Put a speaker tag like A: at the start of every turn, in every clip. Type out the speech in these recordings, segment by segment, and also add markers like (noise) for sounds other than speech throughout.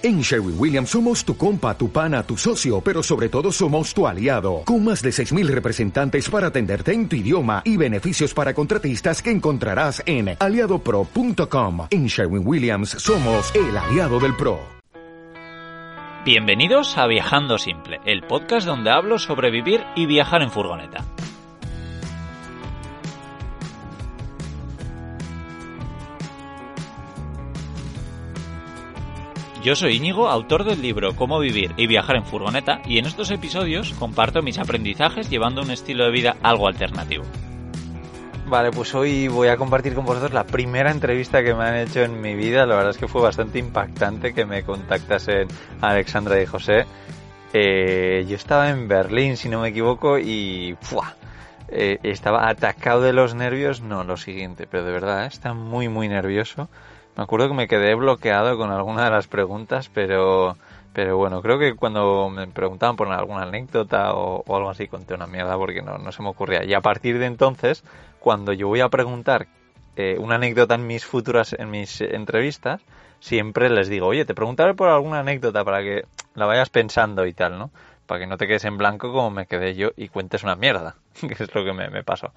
A: En Sherwin Williams somos tu compa, tu pana, tu socio, pero sobre todo somos tu aliado, con más de 6.000 representantes para atenderte en tu idioma y beneficios para contratistas que encontrarás en aliadopro.com. En Sherwin Williams somos el aliado del PRO.
B: Bienvenidos a Viajando Simple, el podcast donde hablo sobre vivir y viajar en furgoneta. Yo soy Íñigo, autor del libro Cómo vivir y viajar en furgoneta, y en estos episodios comparto mis aprendizajes llevando un estilo de vida algo alternativo.
C: Vale, pues hoy voy a compartir con vosotros la primera entrevista que me han hecho en mi vida. La verdad es que fue bastante impactante que me contactasen Alexandra y José. Eh, yo estaba en Berlín, si no me equivoco, y eh, estaba atacado de los nervios. No, lo siguiente, pero de verdad, ¿eh? está muy, muy nervioso. Me acuerdo que me quedé bloqueado con alguna de las preguntas, pero, pero bueno, creo que cuando me preguntaban por alguna anécdota o, algo así, conté una mierda porque no, no, se me ocurría. Y a partir de entonces, cuando yo voy a preguntar eh, una anécdota en mis futuras, en mis entrevistas, siempre les digo, oye, te preguntaré por alguna anécdota para que la vayas pensando y tal, ¿no? Para que no te quedes en blanco como me quedé yo y cuentes una mierda, (laughs) que es lo que me, me pasó.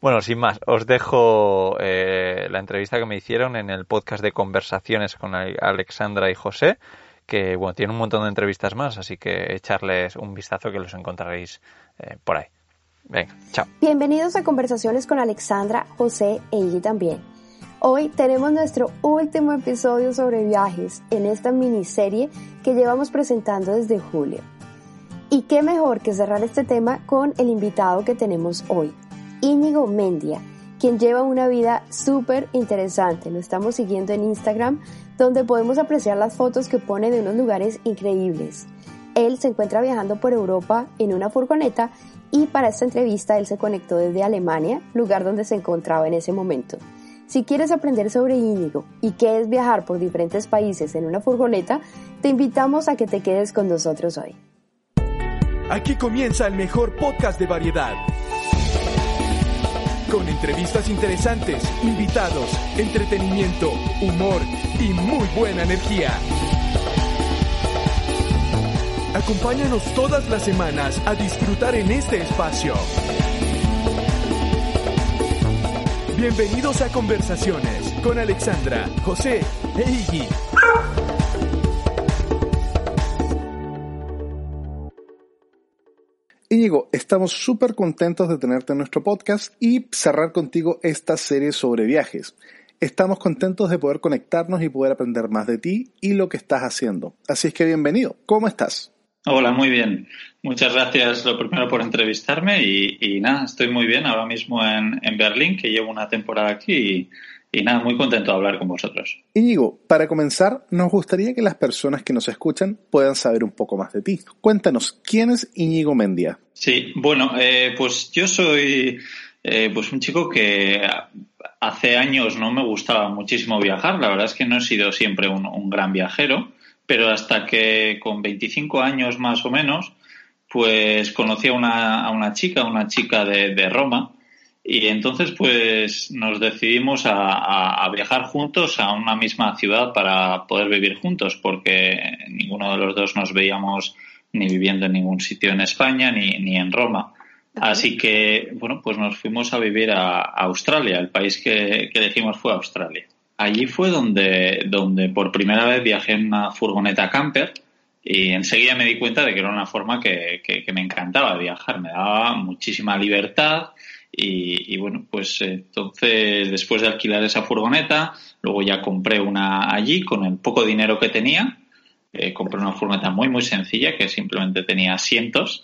C: Bueno, sin más, os dejo eh, la entrevista que me hicieron en el podcast de conversaciones con Alexandra y José, que bueno, tiene un montón de entrevistas más, así que echarles un vistazo que los encontraréis eh, por ahí. Venga, chao.
D: Bienvenidos a Conversaciones con Alexandra, José e Iggy también. Hoy tenemos nuestro último episodio sobre viajes en esta miniserie que llevamos presentando desde julio. Y qué mejor que cerrar este tema con el invitado que tenemos hoy, Íñigo Mendia, quien lleva una vida súper interesante. Lo estamos siguiendo en Instagram, donde podemos apreciar las fotos que pone de unos lugares increíbles. Él se encuentra viajando por Europa en una furgoneta y para esta entrevista él se conectó desde Alemania, lugar donde se encontraba en ese momento. Si quieres aprender sobre Íñigo y qué es viajar por diferentes países en una furgoneta, te invitamos a que te quedes con nosotros hoy.
A: Aquí comienza el mejor podcast de variedad con entrevistas interesantes, invitados, entretenimiento, humor y muy buena energía. Acompáñanos todas las semanas a disfrutar en este espacio. Bienvenidos a Conversaciones con Alexandra, José e Iggy.
E: Íñigo, estamos súper contentos de tenerte en nuestro podcast y cerrar contigo esta serie sobre viajes. Estamos contentos de poder conectarnos y poder aprender más de ti y lo que estás haciendo. Así es que bienvenido. ¿Cómo estás?
F: Hola, muy bien. Muchas gracias lo primero por entrevistarme y, nada, estoy muy bien ahora mismo en, en Berlín, que llevo una temporada aquí y, y nada, muy contento de hablar con vosotros.
E: Íñigo, para comenzar, nos gustaría que las personas que nos escuchan puedan saber un poco más de ti. Cuéntanos, ¿quién es Íñigo Mendia?
F: Sí, bueno, eh, pues yo soy eh, pues un chico que hace años no me gustaba muchísimo viajar. La verdad es que no he sido siempre un, gran viajero, pero hasta que con 25 años más o menos, pues conocí a una, a una chica, una chica de, de Roma, y entonces, pues nos decidimos a, viajar juntos a una misma ciudad para poder vivir juntos, porque ninguno de los dos nos veíamos ni viviendo en ningún sitio en España ni, ni en Roma. Así que, bueno, pues nos fuimos a vivir a, Australia. El país que, que, elegimos fue Australia. Allí fue donde, donde por primera vez viajé en una furgoneta camper y enseguida me di cuenta de que era una forma que, que me encantaba viajar. Me daba muchísima libertad y, bueno, pues entonces después de alquilar esa furgoneta, luego ya compré una allí con el poco dinero que tenía. Eh, compré una furgoneta muy, muy sencilla que simplemente tenía asientos.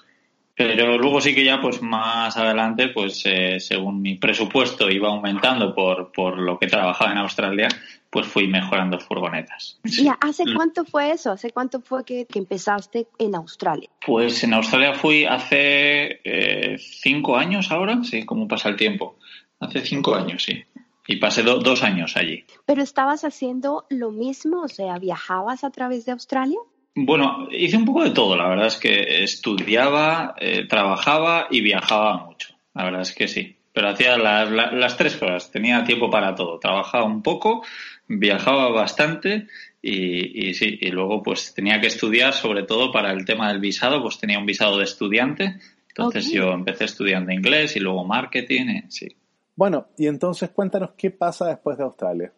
F: Pero luego sí que ya, pues más adelante, pues eh, según mi presupuesto iba aumentando por, por lo que trabajaba en Australia, pues fui mejorando furgonetas.
D: ¿Y hace mm. cuánto fue eso? ¿Hace cuánto fue que, empezaste en Australia?
F: Pues en Australia fui hace eh, cinco años ahora, sí, ¿cómo pasa el tiempo? Hace cinco años, sí. Y pasé dos años allí.
D: ¿Pero estabas haciendo lo mismo? O sea, ¿viajabas a través de Australia?
F: Bueno, hice un poco de todo. La verdad es que estudiaba, eh, trabajaba y viajaba mucho. La verdad es que sí. Pero hacía las tres cosas. Tenía tiempo para todo. Trabajaba un poco, viajaba bastante y, sí, y luego pues tenía que estudiar, sobre todo para el tema del visado, pues tenía un visado de estudiante, entonces yo empecé estudiando inglés y luego marketing, y, sí.
E: Bueno, y entonces cuéntanos qué pasa después de Australia.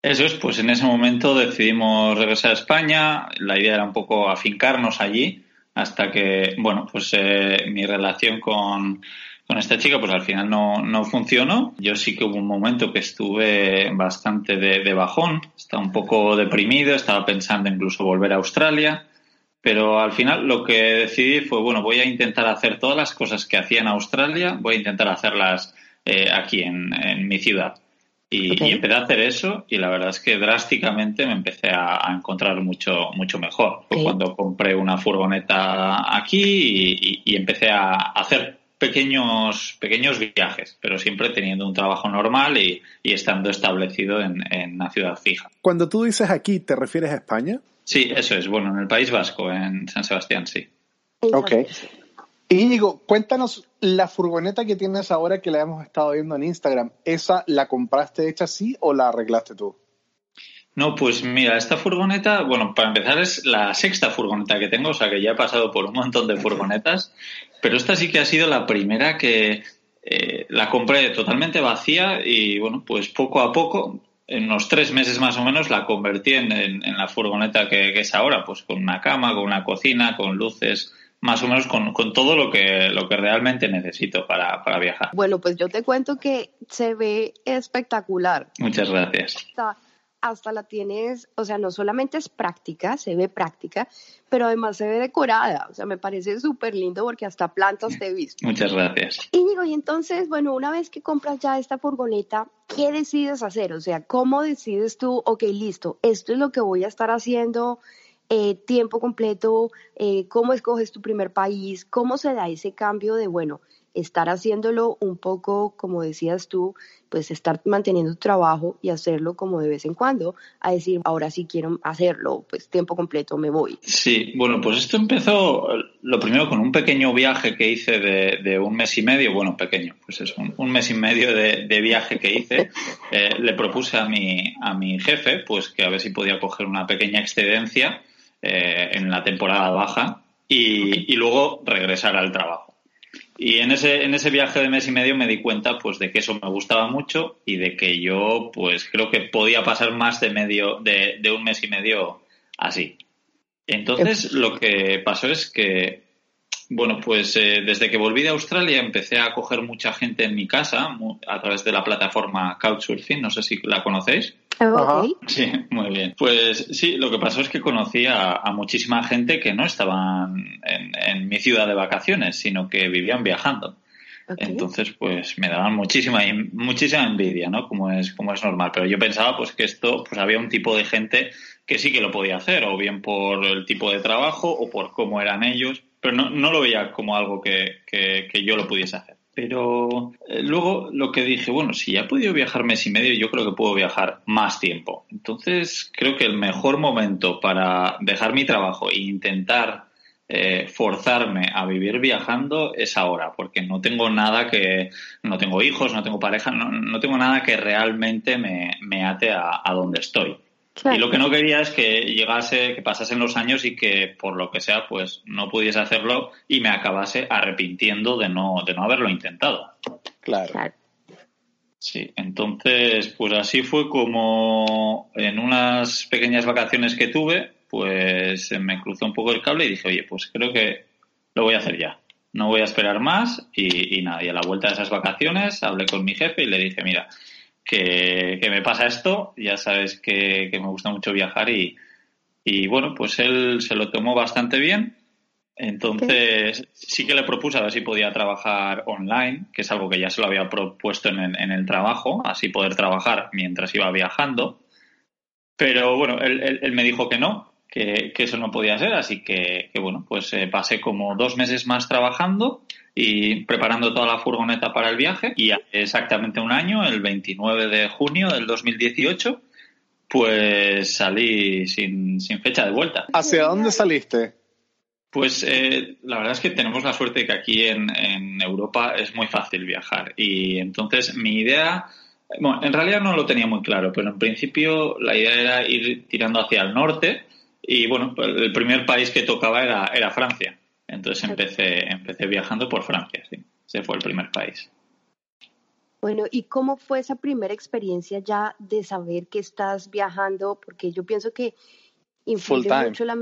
F: Eso es, pues en ese momento decidimos regresar a España, la idea era un poco afincarnos allí, hasta que, bueno, pues eh, mi relación con, con esta chica, pues al final no, no funcionó. Yo sí que hubo un momento que estuve bastante de, bajón, estaba un poco deprimido, estaba pensando incluso volver a Australia, pero al final lo que decidí fue, bueno, voy a intentar hacer todas las cosas que hacía en Australia, voy a intentar hacerlas eh, aquí en, mi ciudad. Y, empecé a hacer eso y la verdad es que drásticamente me empecé a, encontrar mucho, mucho mejor. Fue cuando compré una furgoneta aquí y, y empecé a hacer pequeños, pequeños viajes, pero siempre teniendo un trabajo normal y, estando establecido en, en, una ciudad fija.
E: Cuando tú dices aquí, ¿te refieres a España?
F: Sí, eso es. Bueno, en el País Vasco, en San Sebastián, sí.
E: Ok. Íñigo, cuéntanos la furgoneta que tienes ahora que la hemos estado viendo en Instagram. ¿Esa la compraste hecha así o la arreglaste tú?
F: No, pues mira, esta furgoneta, bueno, para empezar es la sexta furgoneta que tengo, o sea que ya he pasado por un montón de furgonetas, pero esta sí que ha sido la primera que eh, la compré totalmente vacía y bueno, pues poco a poco, en unos tres meses más o menos, la convertí en, la furgoneta que, es ahora, pues con una cama, con una cocina, con luces, más o menos con, todo lo que, lo que realmente necesito para, para viajar.
D: Bueno, pues yo te cuento que se ve espectacular.
F: Muchas gracias
D: hasta la tienes, o sea, no solamente es práctica, se ve práctica, pero además se ve decorada. O sea, me parece súper lindo porque hasta plantas te he visto.
F: Muchas gracias.
D: Y digo, y entonces, bueno, una vez que compras ya esta furgoneta, ¿qué decides hacer? O sea, ¿cómo decides tú, ok, listo, esto es lo que voy a estar haciendo? Eh, tiempo completo, eh, cómo escoges tu primer país, cómo se da ese cambio de, bueno, estar haciéndolo un poco, como decías tú, pues estar manteniendo tu trabajo y hacerlo como de vez en cuando, a decir, ahora sí quiero hacerlo, pues tiempo completo me voy.
F: Sí, bueno, pues esto empezó lo primero con un pequeño viaje que hice de, un mes y medio, bueno, pequeño, pues es un, mes y medio de, viaje que hice. (laughs) Eh, le propuse a mi, a mi jefe, pues que a ver si podía coger una pequeña excedencia eh, en la temporada baja y luego regresar al trabajo. Y en ese, en ese viaje de mes y medio me di cuenta pues de que eso me gustaba mucho y de que yo pues creo que podía pasar más de medio, de, de un mes y medio así. Entonces lo que pasó es que, bueno, pues eh, desde que volví de Australia empecé a coger mucha gente en mi casa a través de la plataforma Couchsurfing, no sé si la conocéis. Sí, muy bien. Pues sí, lo que pasó es que conocí a, muchísima gente que no estaban en, mi ciudad de vacaciones, sino que vivían viajando. Entonces, pues me daban muchísima, muchísima envidia, ¿no? Como es, como es normal. Pero yo pensaba, pues, que esto, pues había un tipo de gente que sí que lo podía hacer, o bien por el tipo de trabajo o por cómo eran ellos, pero no, no lo veía como algo que, que yo lo pudiese hacer. Pero eh, luego lo que dije, bueno, si ya he podido viajar mes y medio, yo creo que puedo viajar más tiempo. Entonces, creo que el mejor momento para dejar mi trabajo e intentar eh, forzarme a vivir viajando es ahora, porque no tengo nada que, no tengo hijos, no tengo pareja, no, no tengo nada que realmente me, me ate a, a donde estoy. Y lo que no quería es que llegase, que pasasen los años y que por lo que sea, pues no pudiese hacerlo y me acabase arrepintiendo de no, de no haberlo intentado.
E: Claro.
F: Sí, entonces, pues así fue como en unas pequeñas vacaciones que tuve, pues me cruzó un poco el cable y dije, oye, pues creo que lo voy a hacer ya. No voy a esperar más y, y nada, y a la vuelta de esas vacaciones hablé con mi jefe y le dije, mira, que, me pasa esto, ya sabes que, me gusta mucho viajar y, bueno, pues él se lo tomó bastante bien. Entonces sí que le propuse a ver si podía trabajar online, que es algo que ya se lo había propuesto en el, trabajo, así poder trabajar mientras iba viajando. Pero bueno, él, me dijo que no, que, eso no podía ser, así que, que bueno, pues eh, pasé como dos meses más trabajando y preparando toda la furgoneta para el viaje y exactamente un año, el 29 de junio del 2018, pues salí sin, fecha de vuelta.
E: ¿Hacia dónde saliste?
F: Pues eh, la verdad es que tenemos la suerte de que aquí en, Europa es muy fácil viajar y entonces mi idea Bueno, en realidad no lo tenía muy claro, pero en principio la idea era ir tirando hacia el norte y bueno, el primer país que tocaba era, era Francia. Entonces empecé, empecé viajando por Francia, sí. Ese fue el primer país.
D: Bueno, ¿y cómo fue esa primera experiencia ya de saber que estás viajando? Porque yo pienso que influye mucho la,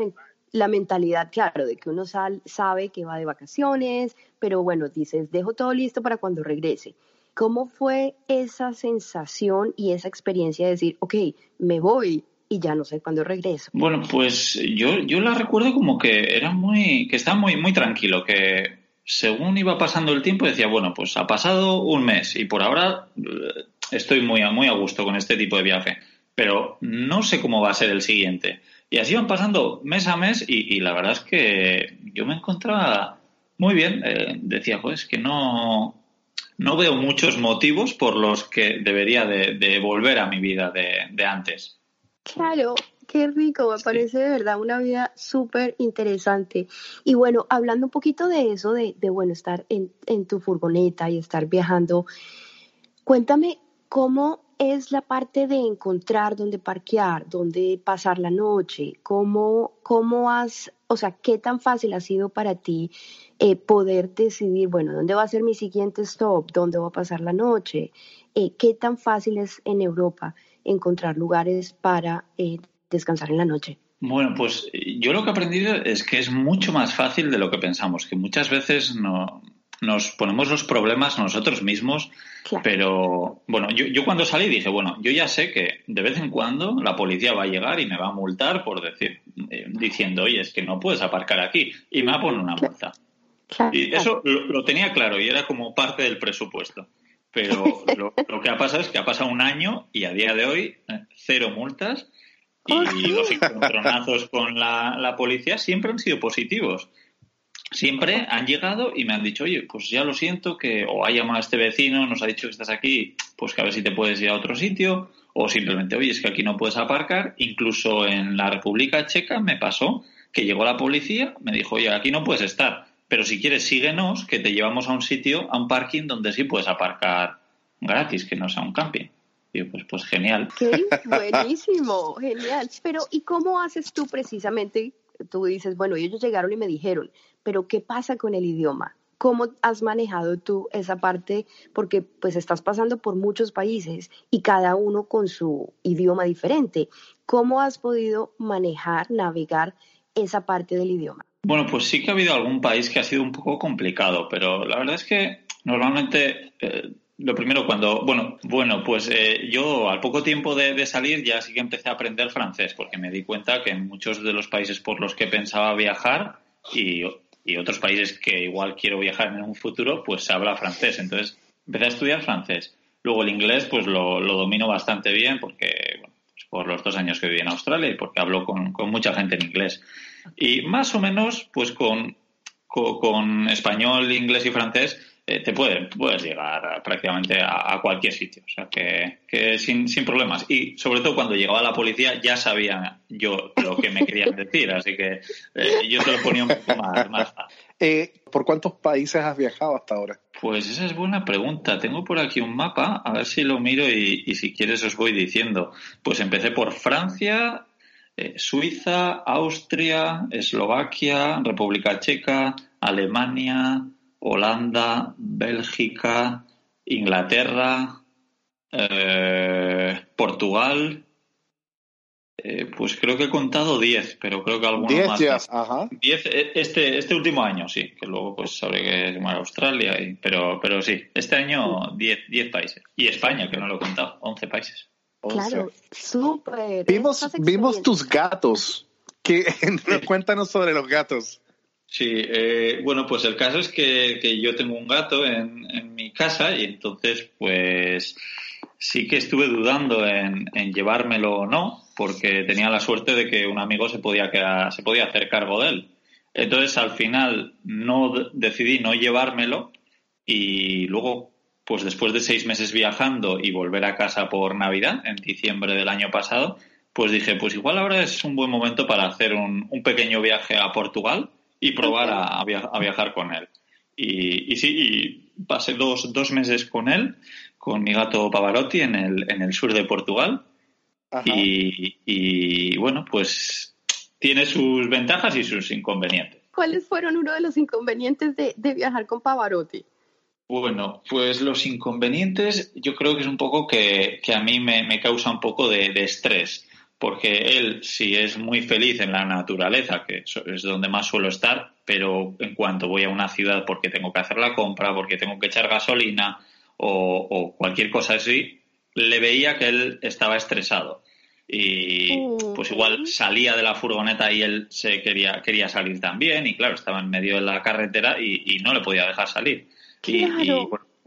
D: la, mentalidad, claro, de que uno sabe que va de vacaciones, pero bueno, dices, dejo todo listo para cuando regrese. ¿Cómo fue esa sensación y esa experiencia de decir, ok, me voy y ya no sé cuándo regreso?
F: Bueno, pues yo, yo la recuerdo como que era muy, que estaba muy, muy tranquilo, que según iba pasando el tiempo decía, bueno, pues ha pasado un mes y por ahora eh, estoy muy muy a gusto con este tipo de viaje, pero no sé cómo va a ser el siguiente. Y así iban pasando mes a mes y, la verdad es que yo me encontraba muy bien. Eh, decía, pues que no, no veo muchos motivos por los que debería de, volver a mi vida de, de antes.
D: Claro, Qué rico, me parece de verdad una vida súper interesante. Y bueno, hablando un poquito de eso, de, bueno, estar en, en, tu furgoneta y estar viajando, cuéntame cómo es la parte de encontrar dónde parquear, dónde pasar la noche, cómo, cómo has, o sea, qué tan fácil ha sido para ti eh, poder decidir, bueno, dónde va a ser mi siguiente stop, dónde voy a pasar la noche, eh, qué tan fácil es en Europa encontrar lugares para eh, descansar en la noche?
F: Bueno, pues yo lo que he aprendido es que es mucho más fácil de lo que pensamos, que muchas veces no, nos ponemos los problemas nosotros mismos, pero bueno, yo, yo, cuando salí dije, bueno, yo ya sé que de vez en cuando la policía va a llegar y me va a multar por decir, eh, diciendo, oye, es que no puedes aparcar aquí, y me va a poner una multa. y eso lo, tenía claro y era como parte del presupuesto. Pero (laughs) lo, lo, que ha pasado es que ha pasado un año y a día de hoy eh, cero multas y los encontronazos con la, policía siempre han sido positivos. Siempre han llegado y me han dicho, oye, pues ya lo siento, que o ha llamado a este vecino, nos ha dicho que estás aquí, pues que a ver si te puedes ir a otro sitio, o simplemente, oye, es que aquí no puedes aparcar. Incluso en la República Checa me pasó que llegó la policía, me dijo, oye, aquí no puedes estar, pero si quieres síguenos, que te llevamos a un sitio, a un parking donde sí puedes aparcar gratis, que no sea un camping pues, pues genial.
D: Buenísimo, genial. Pero, ¿y cómo haces tú precisamente? Tú dices, bueno, ellos llegaron y me dijeron, pero ¿qué pasa con el idioma? ¿Cómo has manejado tú esa parte? Porque pues estás pasando por muchos países y cada uno con su idioma diferente. ¿Cómo has podido manejar, navegar esa parte del idioma?
F: Bueno, pues sí que ha habido algún país que ha sido un poco complicado, pero la verdad es que normalmente eh, lo primero, cuando, bueno, bueno, pues eh, yo al poco tiempo de, salir ya sí que empecé a aprender francés, porque me di cuenta que en muchos de los países por los que pensaba viajar y, otros países que igual quiero viajar en un futuro, pues se habla francés. Entonces empecé a estudiar francés. Luego el inglés, pues lo, domino bastante bien, porque bueno, pues por los dos años que viví en Australia y porque hablo con, con mucha gente en inglés. Y más o menos, pues con, con español, inglés y francés eh, te puedes llegar prácticamente a, cualquier sitio, o sea que, sin, sin, problemas. Y sobre todo cuando llegaba la policía ya sabía yo lo que me querían decir, así que eh, yo te lo ponía un poco más,
E: eh, ¿Por cuántos países has viajado hasta ahora?
F: Pues esa es buena pregunta. Tengo por aquí un mapa, a ver si lo miro y, y si quieres os voy diciendo. Pues empecé por Francia, Suiza, Austria, Eslovaquia, República Checa, Alemania, Holanda, Bélgica, Inglaterra, eh, Portugal. Eh, pues creo que he contado 10, pero creo que algunos más. 10,
E: ajá.
F: 10 eh, este, este último año, sí, que luego pues sabré que es Australia, y, pero, pero sí, este año 10, países. Y España, que no lo he contado, 11 países.
D: Claro, súper.
E: Vimos, vimos tus gatos. Que, (laughs) cuéntanos sobre los gatos.
F: Sí, eh, bueno, pues el caso es que, yo tengo un gato en, en, mi casa y entonces pues sí que estuve dudando en, llevármelo o no, porque tenía la suerte de que un amigo se podía, quedar, se podía hacer cargo de él. Entonces al final no decidí no llevármelo y luego pues después de seis meses viajando y volver a casa por Navidad, en diciembre del año pasado, pues dije, pues igual ahora es un buen momento para hacer un, un pequeño viaje a Portugal y probar a, viajar con él. Y, y, sí, y pasé dos, dos meses con él, con mi gato Pavarotti en el, en el sur de Portugal. Y, y, bueno, pues tiene sus ventajas y sus inconvenientes.
D: ¿Cuáles fueron uno de los inconvenientes de, de viajar con Pavarotti?
F: Bueno, pues los inconvenientes yo creo que es un poco que, que a mí me, me, causa un poco de, de, estrés, porque él si es muy feliz en la naturaleza, que es donde más suelo estar, pero en cuanto voy a una ciudad porque tengo que hacer la compra, porque tengo que echar gasolina, o, cualquier cosa así, le veía que él estaba estresado. Y mm. pues igual salía de la furgoneta y él se quería, quería salir también, y claro, estaba en medio de la carretera y, no le podía dejar salir. Y,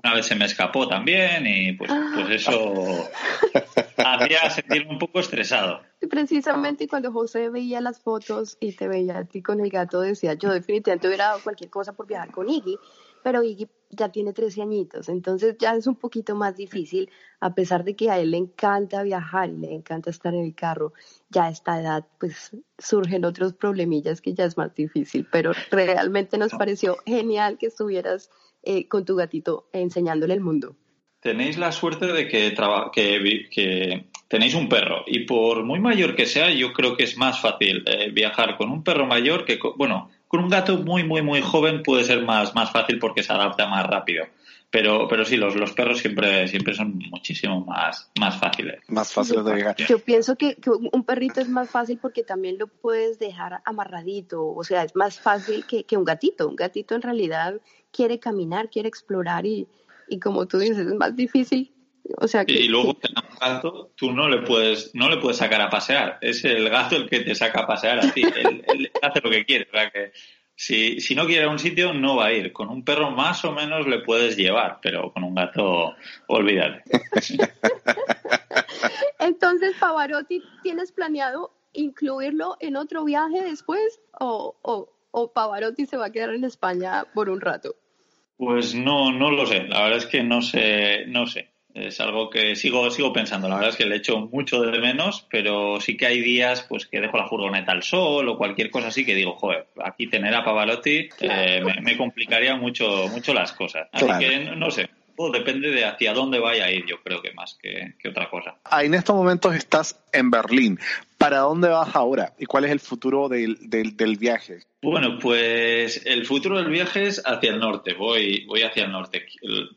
F: una vez se me escapó también, y pues, ah. pues eso (laughs) hacía sentirme un poco estresado.
D: Precisamente cuando José veía las fotos y te veía a ti con el gato, decía, yo definitivamente hubiera dado cualquier cosa por viajar con Iggy, pero Iggy ya tiene 13 añitos, entonces ya es un poquito más difícil, a pesar de que a él le encanta viajar y le encanta estar en el carro, ya a esta edad pues surgen otros problemillas que ya es más difícil, pero realmente nos pareció genial que estuvieras eh, con tu gatito enseñándole el mundo.
F: Tenéis la suerte de que, que, que, tenéis un perro y por muy mayor que sea, yo creo que es más fácil eh, viajar con un perro mayor que, bueno, con un gato muy, muy, muy joven puede ser más, más fácil porque se adapta más rápido. Pero, pero sí, los, los perros siempre, siempre son muchísimo más, más fáciles.
E: Más fáciles de llegar.
D: Yo pienso que, que, un perrito es más fácil porque también lo puedes dejar amarradito. O sea, es más fácil que, que un gatito. Un gatito en realidad quiere caminar, quiere explorar y, y como tú dices, es más difícil o sea
F: y luego un gato, tú no le puedes, no le puedes sacar a pasear. Es el gato el que te saca a pasear a ti. él, hace lo que quiere. O sea que si, si no quiere ir a un sitio, no va a ir. Con un perro más o menos le puedes llevar, pero con un gato, olvídate. (laughs)
D: Entonces, Pavarotti, ¿tienes planeado incluirlo en otro viaje después? ¿O, o, o Pavarotti se va a quedar en España por un rato?
F: Pues no, no lo sé. La verdad es que no sé, no sé es algo que sigo, sigo pensando. La verdad es que le echo mucho de menos, pero sí que hay días pues que dejo la furgoneta al sol o cualquier cosa así que digo, joder, aquí tener a Pavarotti eh, me, complicaría mucho, mucho las cosas. Así que no sé. Todo depende de hacia dónde vaya a ir, yo creo que más que, que otra cosa.
E: Ah, en estos momentos estás en Berlín. ¿Para dónde vas ahora? ¿Y cuál es el futuro del, del, del, viaje?
F: Bueno, pues el futuro del viaje es hacia el norte. Voy, voy hacia el norte.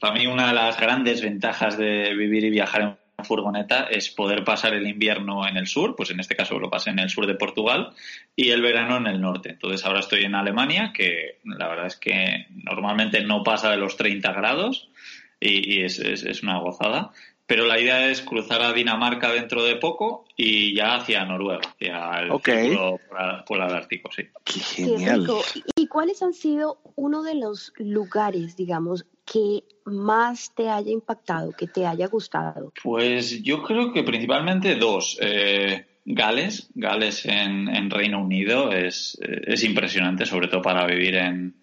F: Para mí una de las grandes ventajas de vivir y viajar en furgoneta es poder pasar el invierno en el sur, pues en este caso lo pasé en el sur de Portugal, y el verano en el norte. Entonces ahora estoy en Alemania, que la verdad es que normalmente no pasa de los 30 grados y, y es, es, es, una gozada. Pero la idea es cruzar a Dinamarca dentro de poco y ya hacia Noruega, hacia el
E: okay.
F: polar ártico, sí.
E: Qué genial.
D: ¿Y cuáles han sido uno de los lugares, digamos, que más te haya impactado, que te haya gustado?
F: Pues yo creo que principalmente dos. Eh, Gales, Gales en, en Reino Unido es, es, impresionante, sobre todo para vivir en,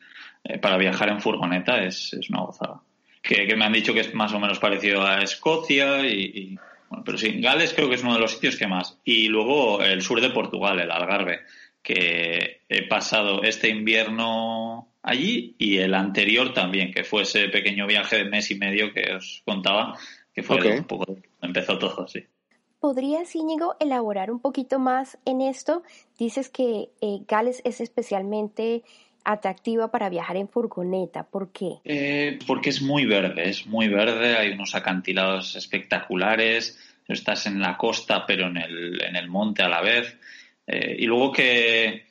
F: eh, para viajar en furgoneta, es, es una gozada que, me han dicho que es más o menos parecido a Escocia y, bueno, pero sí, Gales creo que es uno de los sitios que más. Y luego el sur de Portugal, el Algarve, que he pasado este invierno allí y el anterior también, que fue ese pequeño viaje de mes y medio que os contaba, que fue okay. un poco empezó todo así.
D: ¿Podrías, Íñigo, elaborar un poquito más en esto? Dices que eh, Gales es especialmente atractiva para viajar en furgoneta. ¿Por qué?
F: Eh, porque es muy verde, es muy verde, hay unos acantilados espectaculares, estás en la costa pero en el, en el monte a la vez. Eh, y luego que,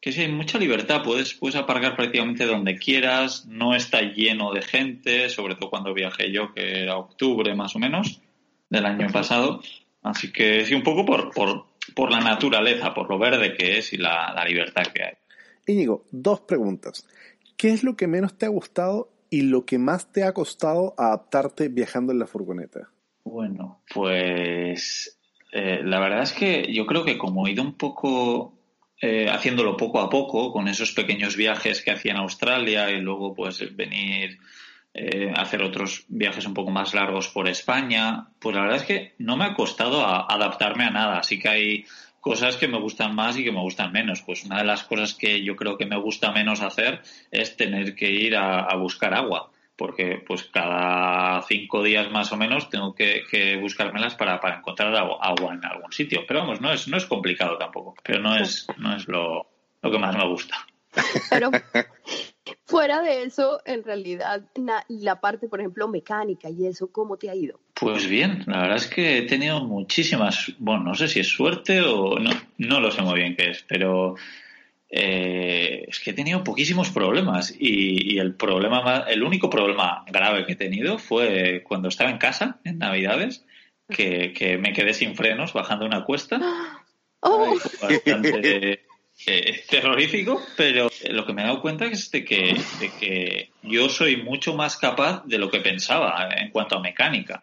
F: que sí, hay mucha libertad, puedes, puedes aparcar prácticamente donde quieras, no está lleno de gente, sobre todo cuando viajé yo, que era octubre más o menos del año pasado. Así que sí, un poco por, por, por la naturaleza, por lo verde que es y la, la libertad que hay.
E: Íñigo, dos preguntas. ¿Qué es lo que menos te ha gustado y lo que más te ha costado adaptarte viajando en la furgoneta?
F: Bueno, pues eh, la verdad es que yo creo que como he ido un poco eh, haciéndolo poco a poco, con esos pequeños viajes que hacía en Australia y luego pues venir eh, hacer otros viajes un poco más largos por España, pues la verdad es que no me ha costado adaptarme a nada. Así que hay cosas que me gustan más y que me gustan menos. Pues una de las cosas que yo creo que me gusta menos hacer es tener que ir a, buscar agua. porque pues cada cinco días más o menos tengo que, buscármelas para, para encontrar agua en algún sitio. Pero vamos, no es, no es complicado tampoco, pero no es, no es lo, lo que más me gusta.
D: Pero fuera de eso, en realidad, la parte, por ejemplo, mecánica y eso, ¿cómo te ha ido?
F: Pues bien, la verdad es que he tenido muchísimas, bueno, no sé si es suerte o no, no lo sé muy bien qué es, pero eh, es que he tenido poquísimos problemas y, el problema el único problema grave que he tenido fue cuando estaba en casa en Navidades que, me quedé sin frenos bajando una cuesta (gasps) oh. bastante eh, terrorífico pero lo que me he dado cuenta es de que, de que yo soy mucho más capaz de lo que pensaba en cuanto a mecánica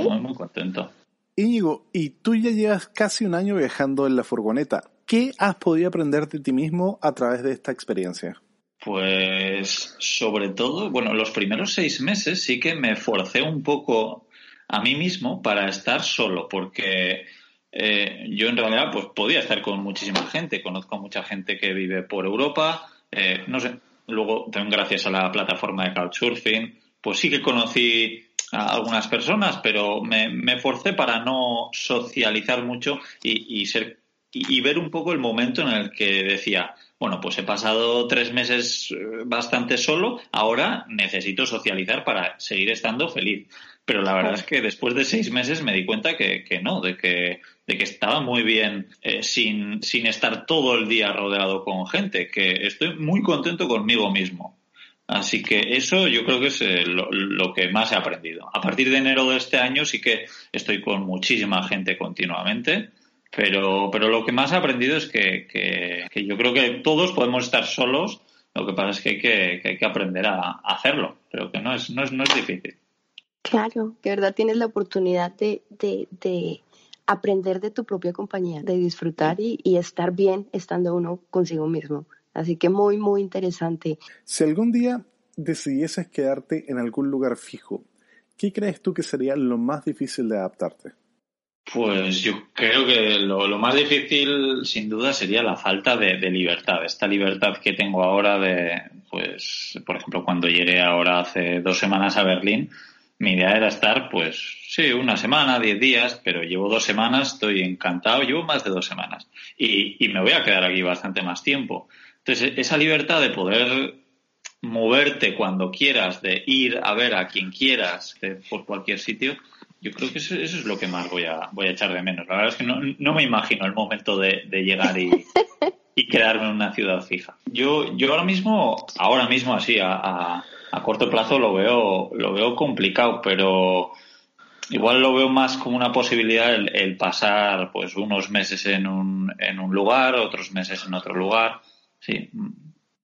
F: muy, muy contento
E: Íñigo, y tú ya llevas casi un año viajando en la furgoneta. ¿Qué has podido aprender de ti mismo a través de esta experiencia?
F: Pues sobre todo, bueno, los primeros seis meses sí que me forcé un poco a mí mismo para estar solo, porque eh, yo en realidad pues podía estar con muchísima gente, conozco a mucha gente que vive por Europa, eh, no sé, luego también gracias a la plataforma de Couchsurfing, pues sí que conocí a algunas personas, pero me, me forcé para no socializar mucho y, y ser y, ver un poco el momento en el que decía, bueno, pues he pasado tres meses eh, bastante solo, ahora necesito socializar para seguir estando feliz. Pero la verdad es que después de seis meses me di cuenta que, no, de que, de que estaba muy bien eh, sin, sin estar todo el día rodeado con gente, que estoy muy contento conmigo mismo. Así que eso yo creo que es eh, lo, que más he aprendido. A partir de enero de este año sí que estoy con muchísima gente continuamente pero, pero lo que más he aprendido es que, que, yo creo que todos podemos estar solos, lo que pasa es que hay que, que, que aprender a, hacerlo, pero que no es, no es, no es difícil.
D: Claro, que verdad tienes la oportunidad de, de, de aprender de tu propia compañía, de disfrutar y, y, estar bien estando uno consigo mismo. Así que muy, muy interesante.
E: Si algún día decidieses quedarte en algún lugar fijo, ¿qué crees tú que sería lo más difícil de adaptarte?
F: Pues yo creo que lo, más difícil, sin duda, sería la falta de, libertad. Esta libertad que tengo ahora de, pues, por ejemplo, cuando llegué ahora hace dos semanas a Berlín, mi idea era estar, pues, sí, una semana, diez días, pero llevo dos semanas, estoy encantado, llevo más de dos semanas. Y, y me voy a quedar aquí bastante más tiempo. Entonces, esa libertad de poder moverte cuando quieras, de ir a ver a quien quieras por cualquier sitio, yo creo que eso, es lo que más voy a, voy a echar de menos. La verdad es que no, no me imagino el momento de, llegar y, (laughs) y, quedarme en una ciudad fija. Yo, yo ahora mismo, ahora mismo así, a, a, corto plazo lo veo, lo veo complicado, pero igual lo veo más como una posibilidad el, el, pasar pues unos meses en un, en un lugar, otros meses en otro lugar. Sí,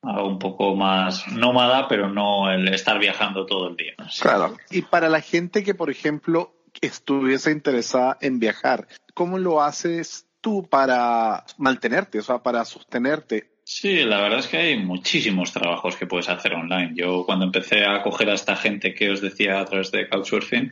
F: algo un poco más nómada, pero no el estar viajando todo el día.
E: Claro. Y para la gente que, por ejemplo, estuviese interesada en viajar. ¿Cómo lo haces tú para mantenerte, o sea, para sostenerte?
F: Sí, la verdad es que hay muchísimos trabajos que puedes hacer online. Yo cuando empecé a coger a esta gente que os decía a través de Couchsurfing,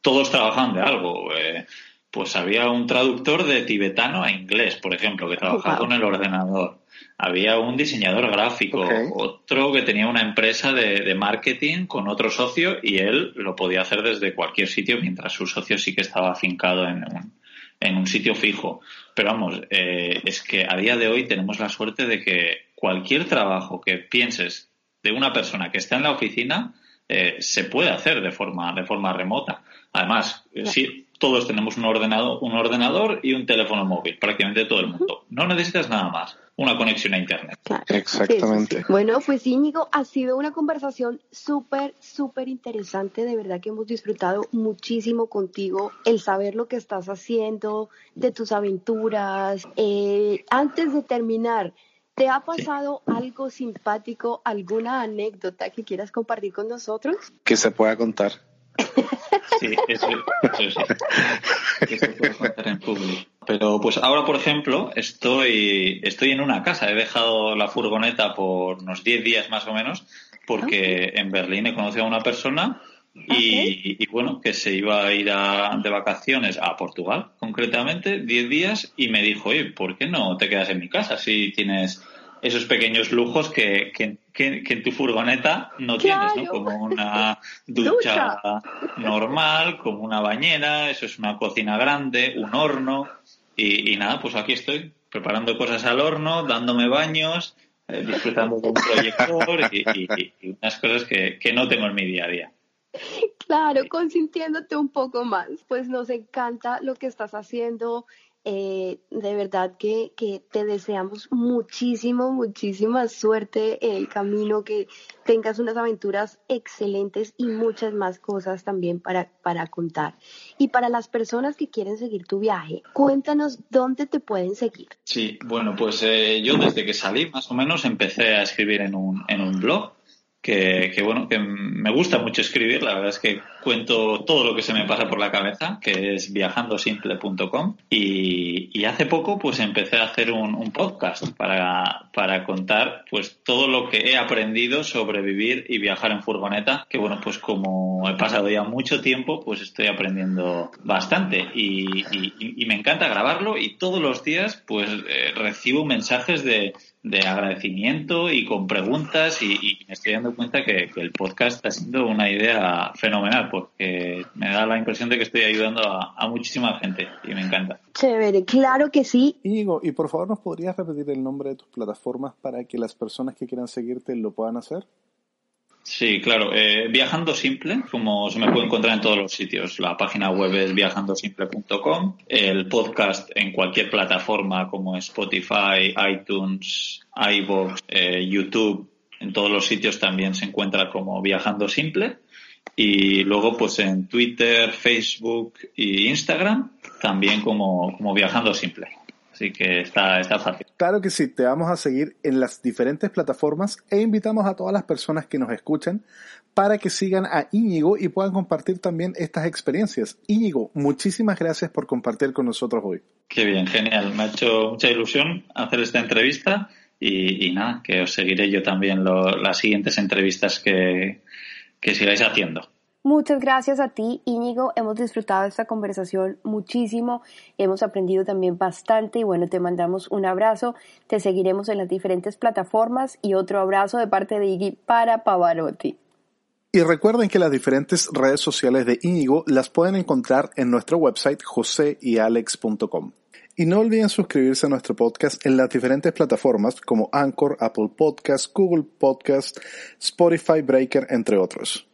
F: todos trabajaban de algo. Eh, pues había un traductor de tibetano a inglés, por ejemplo, que trabajaba con el ordenador había un diseñador gráfico, otro que tenía una empresa de, marketing con otro socio y él lo podía hacer desde cualquier sitio mientras su socio sí que estaba afincado en un, en un sitio fijo. Pero vamos, eh, es que a día de hoy tenemos la suerte de que cualquier trabajo que pienses de una persona que está en la oficina eh, se puede hacer de forma, de forma remota. Además, sí, todos tenemos un ordenador, un ordenador y un teléfono móvil, prácticamente todo el mundo. No necesitas nada más una conexión a Internet.
E: Exactamente.
D: Bueno, pues Íñigo, ha sido una conversación súper, súper interesante. De verdad que hemos disfrutado muchísimo contigo el saber lo que estás haciendo, de tus aventuras. Eh, antes de terminar, ¿te ha pasado algo simpático, alguna anécdota que quieras compartir con nosotros?
E: Que se pueda contar.
F: Sí, eso, eso sí. Eso puede contar en público. Pero pues ahora, por ejemplo, estoy, estoy en una casa. He dejado la furgoneta por unos 10 días más o menos, porque en Berlín he conocido a una persona y, bueno, que se iba a ir de vacaciones a Portugal, concretamente, 10 días, y me dijo, oye, ¿por qué no te quedas en mi casa si tienes esos pequeños lujos que, que, en tu furgoneta no tienes, ¿no? Como una (laughs) ducha, normal, como una bañera, eso es una cocina grande, un horno. Y, nada, pues aquí estoy preparando cosas al horno, dándome baños, eh, disfrutando de un proyector y, unas cosas que, que no tengo en mi día a día.
D: Claro, consintiéndote un poco más. Pues nos encanta lo que estás haciendo, eh, de verdad que, que, te deseamos muchísimo, muchísima suerte en el camino, que tengas unas aventuras excelentes y muchas más cosas también para, para contar. Y para las personas que quieren seguir tu viaje, cuéntanos dónde te pueden seguir.
F: Sí, bueno, pues eh, yo desde que salí más o menos empecé a escribir en un, en un blog que, que, bueno, que me gusta mucho escribir, la verdad es que cuento todo lo que se me pasa por la cabeza, que es viajandosimple.com y, y hace poco pues empecé a hacer un, podcast para, para contar pues todo lo que he aprendido sobre vivir y viajar en furgoneta, que bueno, pues como he pasado ya mucho tiempo, pues estoy aprendiendo bastante. Y me encanta grabarlo y todos los días pues eh, recibo mensajes de de agradecimiento y con preguntas y, me estoy dando cuenta que, el podcast está siendo una idea fenomenal porque me da la impresión de que estoy ayudando a, muchísima gente y me encanta.
D: Chévere, claro que sí.
E: Íñigo, y por favor nos podrías repetir el nombre de tus plataformas para que las personas que quieran seguirte lo puedan hacer.
F: Sí, claro. Eh, viajando Simple, como se me puede encontrar en todos los sitios. La página web es viajandosimple.com. El podcast en cualquier plataforma como Spotify, iTunes, iVoox, eh, YouTube. En todos los sitios también se encuentra como Viajando Simple. Y luego, pues en Twitter, Facebook e Instagram, también como, como Viajando Simple. Así que está, está fácil.
E: Claro que sí, te vamos a seguir en las diferentes plataformas e invitamos a todas las personas que nos escuchan para que sigan a Íñigo y puedan compartir también estas experiencias. Íñigo, muchísimas gracias por compartir con nosotros hoy.
F: Qué bien, genial. Me ha hecho mucha ilusión hacer esta entrevista y, nada, que os seguiré yo también las siguientes entrevistas que, que sigáis haciendo.
D: Muchas gracias a ti, Íñigo. Hemos disfrutado esta conversación muchísimo. Hemos aprendido también bastante y bueno, te mandamos un abrazo. Te seguiremos en las diferentes plataformas y otro abrazo de parte de Iggy para Pavarotti.
E: Y recuerden que las diferentes redes sociales de Íñigo las pueden encontrar en nuestro website joseyalex.com. Y no olviden suscribirse a nuestro podcast en las diferentes plataformas como Anchor, Apple Podcast, Google Podcast, Spotify Breaker, entre otros.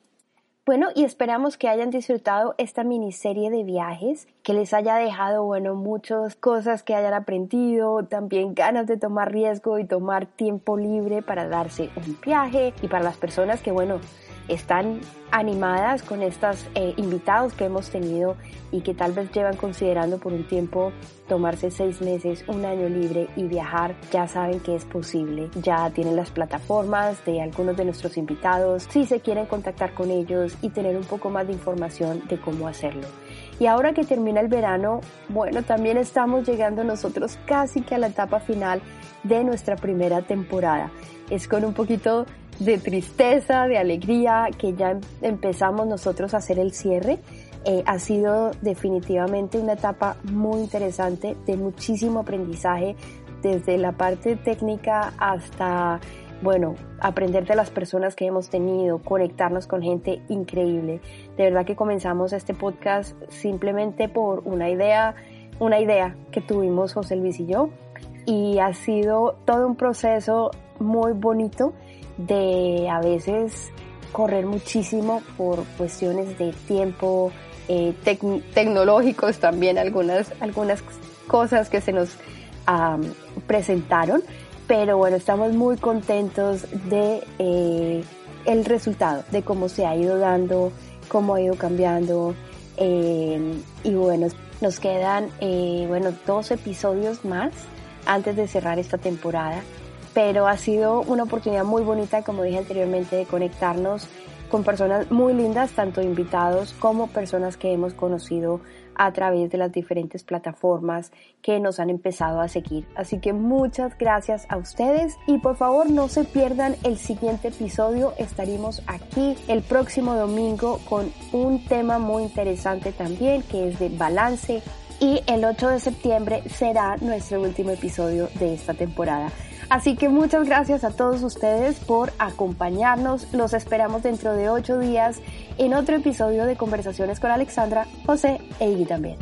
D: Bueno, y esperamos que hayan disfrutado esta miniserie de viajes, que les haya dejado, bueno, muchas cosas que hayan aprendido, también ganas de tomar riesgo y tomar tiempo libre para darse un viaje y para las personas que, bueno, están animadas con estos eh, invitados que hemos tenido y que tal vez llevan considerando por un tiempo tomarse seis meses, un año libre y viajar, ya saben que es posible. Ya tienen las plataformas de algunos de nuestros invitados, si se quieren contactar con ellos y tener un poco más de información de cómo hacerlo. Y ahora que termina el verano, bueno, también estamos llegando nosotros casi que a la etapa final de nuestra primera temporada. Es con un poquito de tristeza, de alegría, que ya empezamos nosotros a hacer el cierre. Eh, ha sido definitivamente una etapa muy interesante, de muchísimo aprendizaje, desde la parte técnica hasta, bueno, aprender de las personas que hemos tenido, conectarnos con gente increíble. De verdad que comenzamos este podcast simplemente por una idea, una idea que tuvimos José Luis y yo, y ha sido todo un proceso muy bonito de a veces correr muchísimo por cuestiones de tiempo, eh, tecnológicos también, algunas, algunas cosas que se nos presentaron, pero bueno, estamos muy contentos de eh, el resultado, de cómo se ha ido dando, cómo ha ido cambiando, eh, y bueno, nos quedan, bueno, dos episodios más antes de cerrar esta temporada pero ha sido una oportunidad muy bonita, como dije anteriormente, de conectarnos con personas muy lindas, tanto invitados como personas que hemos conocido a través de las diferentes plataformas que nos han empezado a seguir. Así que muchas gracias a ustedes y por favor no se pierdan el siguiente episodio. Estaremos aquí el próximo domingo con un tema muy interesante también que es de balance y el 8 de septiembre será nuestro último episodio de esta temporada. Así que muchas gracias a todos ustedes por acompañarnos. Los esperamos dentro de ocho días en otro episodio de Conversaciones con Alexandra, José e Iggy también.